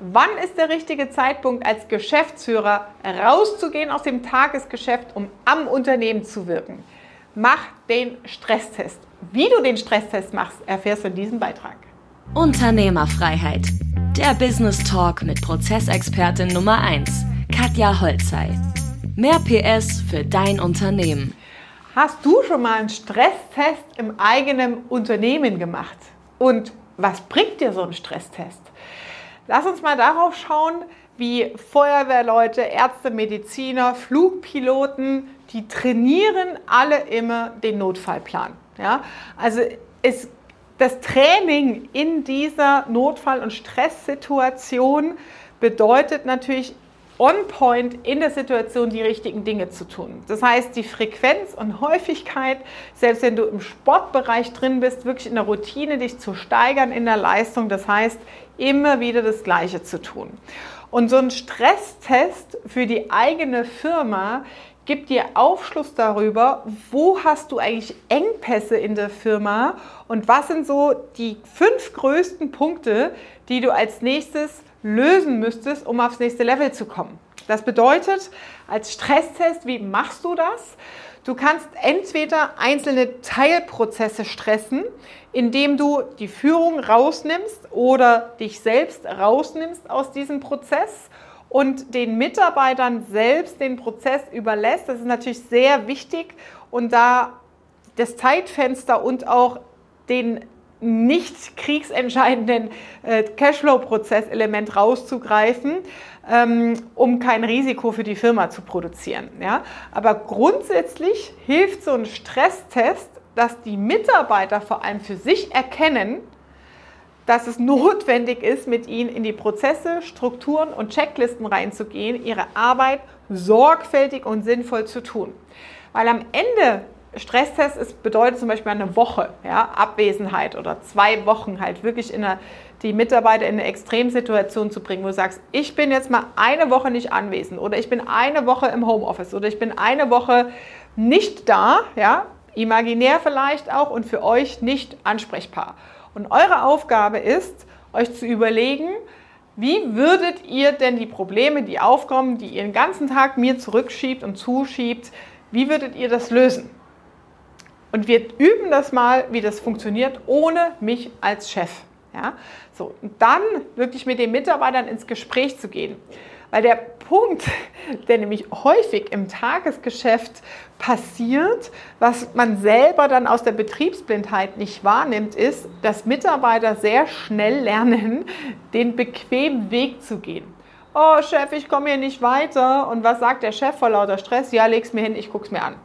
wann ist der richtige Zeitpunkt als Geschäftsführer rauszugehen aus dem Tagesgeschäft, um am Unternehmen zu wirken. Mach den Stresstest. Wie du den Stresstest machst, erfährst du in diesem Beitrag. Unternehmerfreiheit. Der Business Talk mit Prozessexpertin Nummer 1, Katja Holzei. Mehr PS für dein Unternehmen. Hast du schon mal einen Stresstest im eigenen Unternehmen gemacht? Und was bringt dir so ein Stresstest? Lass uns mal darauf schauen, wie Feuerwehrleute, Ärzte, Mediziner, Flugpiloten, die trainieren alle immer den Notfallplan. Ja? Also es, das Training in dieser Notfall- und Stresssituation bedeutet natürlich on point in der Situation die richtigen Dinge zu tun. Das heißt, die Frequenz und Häufigkeit, selbst wenn du im Sportbereich drin bist, wirklich in der Routine dich zu steigern in der Leistung. Das heißt, immer wieder das Gleiche zu tun. Und so ein Stresstest für die eigene Firma gibt dir Aufschluss darüber, wo hast du eigentlich Engpässe in der Firma und was sind so die fünf größten Punkte, die du als nächstes lösen müsstest, um aufs nächste Level zu kommen. Das bedeutet, als Stresstest, wie machst du das? Du kannst entweder einzelne Teilprozesse stressen, indem du die Führung rausnimmst oder dich selbst rausnimmst aus diesem Prozess und den Mitarbeitern selbst den Prozess überlässt. Das ist natürlich sehr wichtig und da das Zeitfenster und auch den nicht kriegsentscheidenden äh, Cashflow-Prozesselement rauszugreifen, ähm, um kein Risiko für die Firma zu produzieren. Ja? Aber grundsätzlich hilft so ein Stresstest, dass die Mitarbeiter vor allem für sich erkennen, dass es notwendig ist, mit ihnen in die Prozesse, Strukturen und Checklisten reinzugehen, ihre Arbeit sorgfältig und sinnvoll zu tun. Weil am Ende Stresstest ist, bedeutet zum Beispiel eine Woche ja, Abwesenheit oder zwei Wochen halt wirklich in eine, die Mitarbeiter in eine Extremsituation zu bringen, wo du sagst, ich bin jetzt mal eine Woche nicht anwesend oder ich bin eine Woche im Homeoffice oder ich bin eine Woche nicht da, ja, imaginär vielleicht auch und für euch nicht ansprechbar. Und eure Aufgabe ist, euch zu überlegen, wie würdet ihr denn die Probleme, die aufkommen, die ihr den ganzen Tag mir zurückschiebt und zuschiebt, wie würdet ihr das lösen? Und wir üben das mal, wie das funktioniert, ohne mich als Chef. Ja? So, und dann wirklich mit den Mitarbeitern ins Gespräch zu gehen. Weil der Punkt, der nämlich häufig im Tagesgeschäft passiert, was man selber dann aus der Betriebsblindheit nicht wahrnimmt, ist, dass Mitarbeiter sehr schnell lernen, den bequemen Weg zu gehen. Oh Chef, ich komme hier nicht weiter. Und was sagt der Chef vor lauter Stress? Ja, leg's mir hin, ich guck's mir an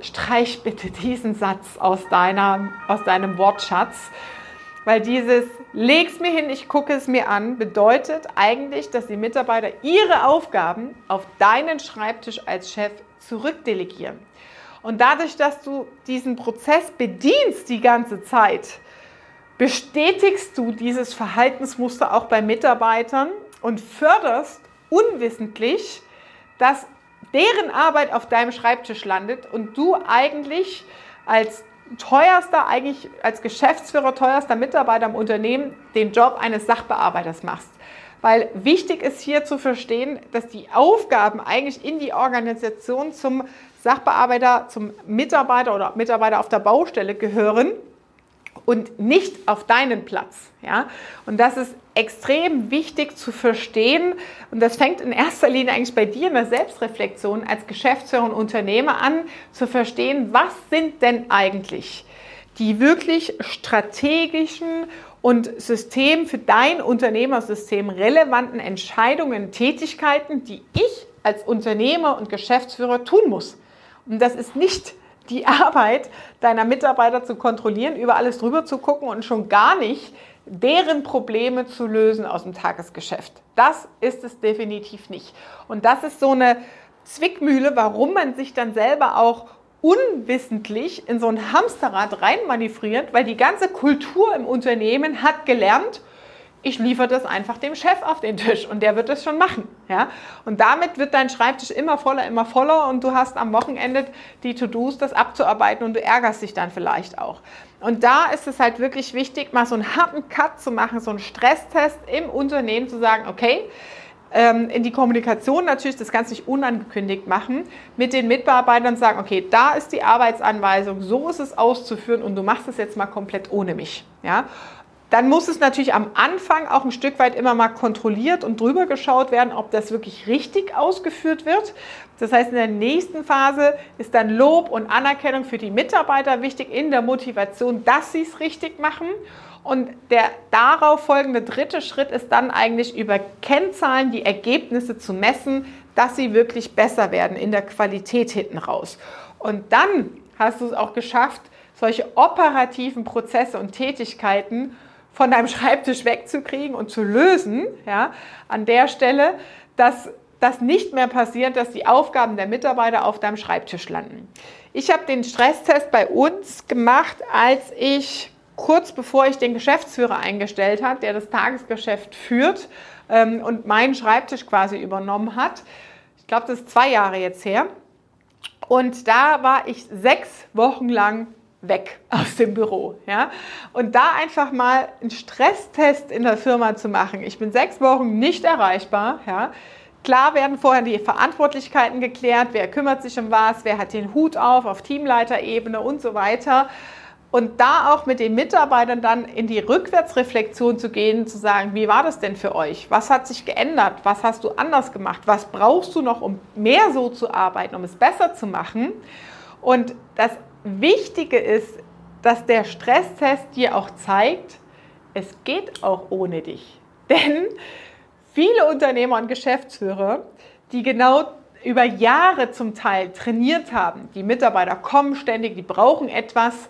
streich bitte diesen Satz aus, deiner, aus deinem Wortschatz, weil dieses leg's mir hin, ich gucke es mir an, bedeutet eigentlich, dass die Mitarbeiter ihre Aufgaben auf deinen Schreibtisch als Chef zurückdelegieren. Und dadurch, dass du diesen Prozess bedienst die ganze Zeit, bestätigst du dieses Verhaltensmuster auch bei Mitarbeitern und förderst unwissentlich, dass deren Arbeit auf deinem Schreibtisch landet und du eigentlich als teuerster, eigentlich als Geschäftsführer, teuerster Mitarbeiter im Unternehmen den Job eines Sachbearbeiters machst. Weil wichtig ist hier zu verstehen, dass die Aufgaben eigentlich in die Organisation zum Sachbearbeiter, zum Mitarbeiter oder Mitarbeiter auf der Baustelle gehören und nicht auf deinen Platz. Ja? Und das ist extrem wichtig zu verstehen. Und das fängt in erster Linie eigentlich bei dir in der Selbstreflexion als Geschäftsführer und Unternehmer an, zu verstehen, was sind denn eigentlich die wirklich strategischen und System für dein Unternehmersystem relevanten Entscheidungen, Tätigkeiten, die ich als Unternehmer und Geschäftsführer tun muss. Und das ist nicht die Arbeit deiner Mitarbeiter zu kontrollieren, über alles drüber zu gucken und schon gar nicht deren Probleme zu lösen aus dem Tagesgeschäft. Das ist es definitiv nicht. Und das ist so eine Zwickmühle, warum man sich dann selber auch unwissentlich in so ein Hamsterrad reinmanövriert, weil die ganze Kultur im Unternehmen hat gelernt, ich liefere das einfach dem Chef auf den Tisch und der wird das schon machen. Ja? Und damit wird dein Schreibtisch immer voller, immer voller und du hast am Wochenende die To-Dos, das abzuarbeiten und du ärgerst dich dann vielleicht auch. Und da ist es halt wirklich wichtig, mal so einen harten Cut zu machen, so einen Stresstest im Unternehmen zu sagen, okay, ähm, in die Kommunikation natürlich das Ganze nicht unangekündigt machen, mit den Mitarbeitern sagen, okay, da ist die Arbeitsanweisung, so ist es auszuführen und du machst es jetzt mal komplett ohne mich. Ja? Dann muss es natürlich am Anfang auch ein Stück weit immer mal kontrolliert und drüber geschaut werden, ob das wirklich richtig ausgeführt wird. Das heißt, in der nächsten Phase ist dann Lob und Anerkennung für die Mitarbeiter wichtig in der Motivation, dass sie es richtig machen. Und der darauf folgende dritte Schritt ist dann eigentlich über Kennzahlen die Ergebnisse zu messen, dass sie wirklich besser werden in der Qualität hinten raus. Und dann hast du es auch geschafft, solche operativen Prozesse und Tätigkeiten von deinem Schreibtisch wegzukriegen und zu lösen, ja, an der Stelle, dass das nicht mehr passiert, dass die Aufgaben der Mitarbeiter auf deinem Schreibtisch landen. Ich habe den Stresstest bei uns gemacht, als ich kurz bevor ich den Geschäftsführer eingestellt habe, der das Tagesgeschäft führt ähm, und meinen Schreibtisch quasi übernommen hat. Ich glaube, das ist zwei Jahre jetzt her. Und da war ich sechs Wochen lang weg aus dem Büro. Ja? Und da einfach mal einen Stresstest in der Firma zu machen. Ich bin sechs Wochen nicht erreichbar. Ja? Klar werden vorher die Verantwortlichkeiten geklärt, wer kümmert sich um was, wer hat den Hut auf auf Teamleiterebene und so weiter. Und da auch mit den Mitarbeitern dann in die Rückwärtsreflexion zu gehen, zu sagen, wie war das denn für euch? Was hat sich geändert? Was hast du anders gemacht? Was brauchst du noch, um mehr so zu arbeiten, um es besser zu machen? Und das Wichtige ist, dass der Stresstest dir auch zeigt, es geht auch ohne dich. Denn viele Unternehmer und Geschäftsführer, die genau über Jahre zum Teil trainiert haben, die Mitarbeiter kommen ständig, die brauchen etwas,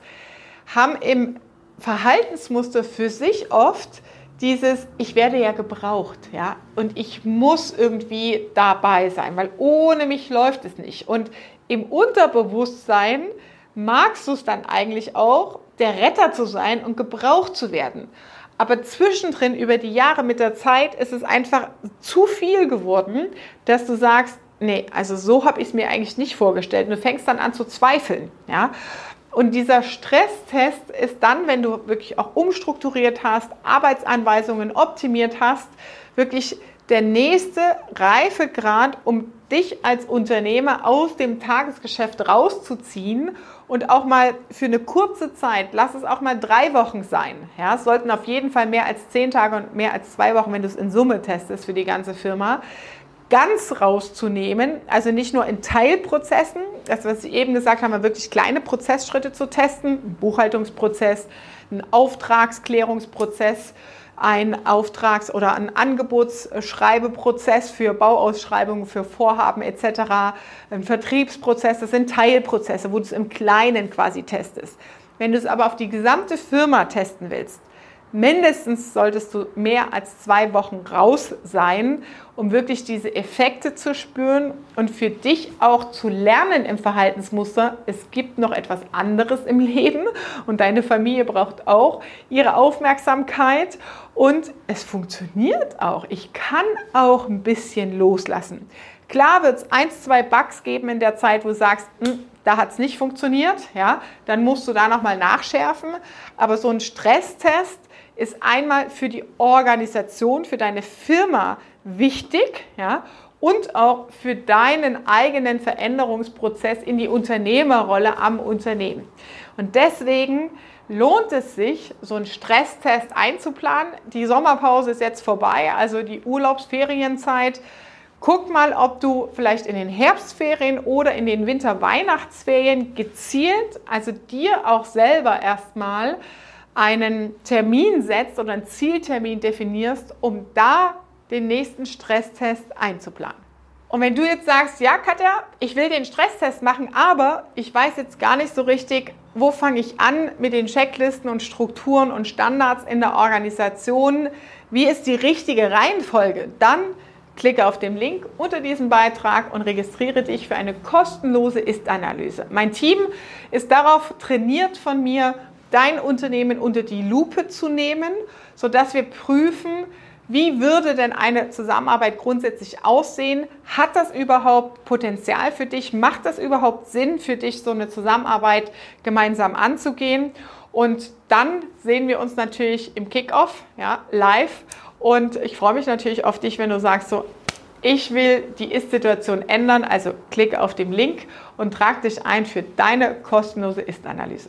haben im Verhaltensmuster für sich oft dieses, ich werde ja gebraucht, ja, und ich muss irgendwie dabei sein, weil ohne mich läuft es nicht. Und im Unterbewusstsein magst du es dann eigentlich auch, der Retter zu sein und gebraucht zu werden. Aber zwischendrin über die Jahre mit der Zeit ist es einfach zu viel geworden, dass du sagst, nee, also so habe ich es mir eigentlich nicht vorgestellt. Und du fängst dann an zu zweifeln. Ja? Und dieser Stresstest ist dann, wenn du wirklich auch umstrukturiert hast, Arbeitsanweisungen optimiert hast, wirklich der nächste Reifegrad, um dich als Unternehmer aus dem Tagesgeschäft rauszuziehen und auch mal für eine kurze Zeit, lass es auch mal drei Wochen sein. Ja, es sollten auf jeden Fall mehr als zehn Tage und mehr als zwei Wochen, wenn du es in Summe testest für die ganze Firma, ganz rauszunehmen, also nicht nur in Teilprozessen, das was ich eben gesagt habe, wirklich kleine Prozessschritte zu testen, ein Buchhaltungsprozess, ein Auftragsklärungsprozess, ein Auftrags- oder ein Angebotsschreibeprozess für Bauausschreibungen, für Vorhaben etc., ein Vertriebsprozess, das sind Teilprozesse, wo du es im Kleinen quasi testest. Wenn du es aber auf die gesamte Firma testen willst, mindestens solltest du mehr als zwei Wochen raus sein, um wirklich diese Effekte zu spüren und für dich auch zu lernen im Verhaltensmuster, es gibt noch etwas anderes im Leben und deine Familie braucht auch ihre Aufmerksamkeit und es funktioniert auch. Ich kann auch ein bisschen loslassen. Klar wird es eins, zwei Bugs geben in der Zeit, wo du sagst, hm, da hat es nicht funktioniert, ja, dann musst du da nochmal nachschärfen. Aber so ein Stresstest ist einmal für die Organisation, für deine Firma wichtig, ja, und auch für deinen eigenen Veränderungsprozess in die Unternehmerrolle am Unternehmen. Und deswegen lohnt es sich, so einen Stresstest einzuplanen. Die Sommerpause ist jetzt vorbei, also die Urlaubsferienzeit. Guck mal, ob du vielleicht in den Herbstferien oder in den Winter-Weihnachtsferien gezielt, also dir auch selber erstmal einen Termin setzt oder einen Zieltermin definierst, um da den nächsten Stresstest einzuplanen. Und wenn du jetzt sagst, ja Katja, ich will den Stresstest machen, aber ich weiß jetzt gar nicht so richtig, wo fange ich an mit den Checklisten und Strukturen und Standards in der Organisation, wie ist die richtige Reihenfolge, dann klicke auf den Link unter diesem Beitrag und registriere dich für eine kostenlose Ist-Analyse. Mein Team ist darauf trainiert von mir, dein Unternehmen unter die Lupe zu nehmen, sodass wir prüfen, wie würde denn eine Zusammenarbeit grundsätzlich aussehen? Hat das überhaupt Potenzial für dich? Macht das überhaupt Sinn für dich, so eine Zusammenarbeit gemeinsam anzugehen? Und dann sehen wir uns natürlich im Kickoff, ja, live. Und ich freue mich natürlich auf dich, wenn du sagst so, ich will die Ist-Situation ändern, also klicke auf den Link und trag dich ein für deine kostenlose Ist-Analyse.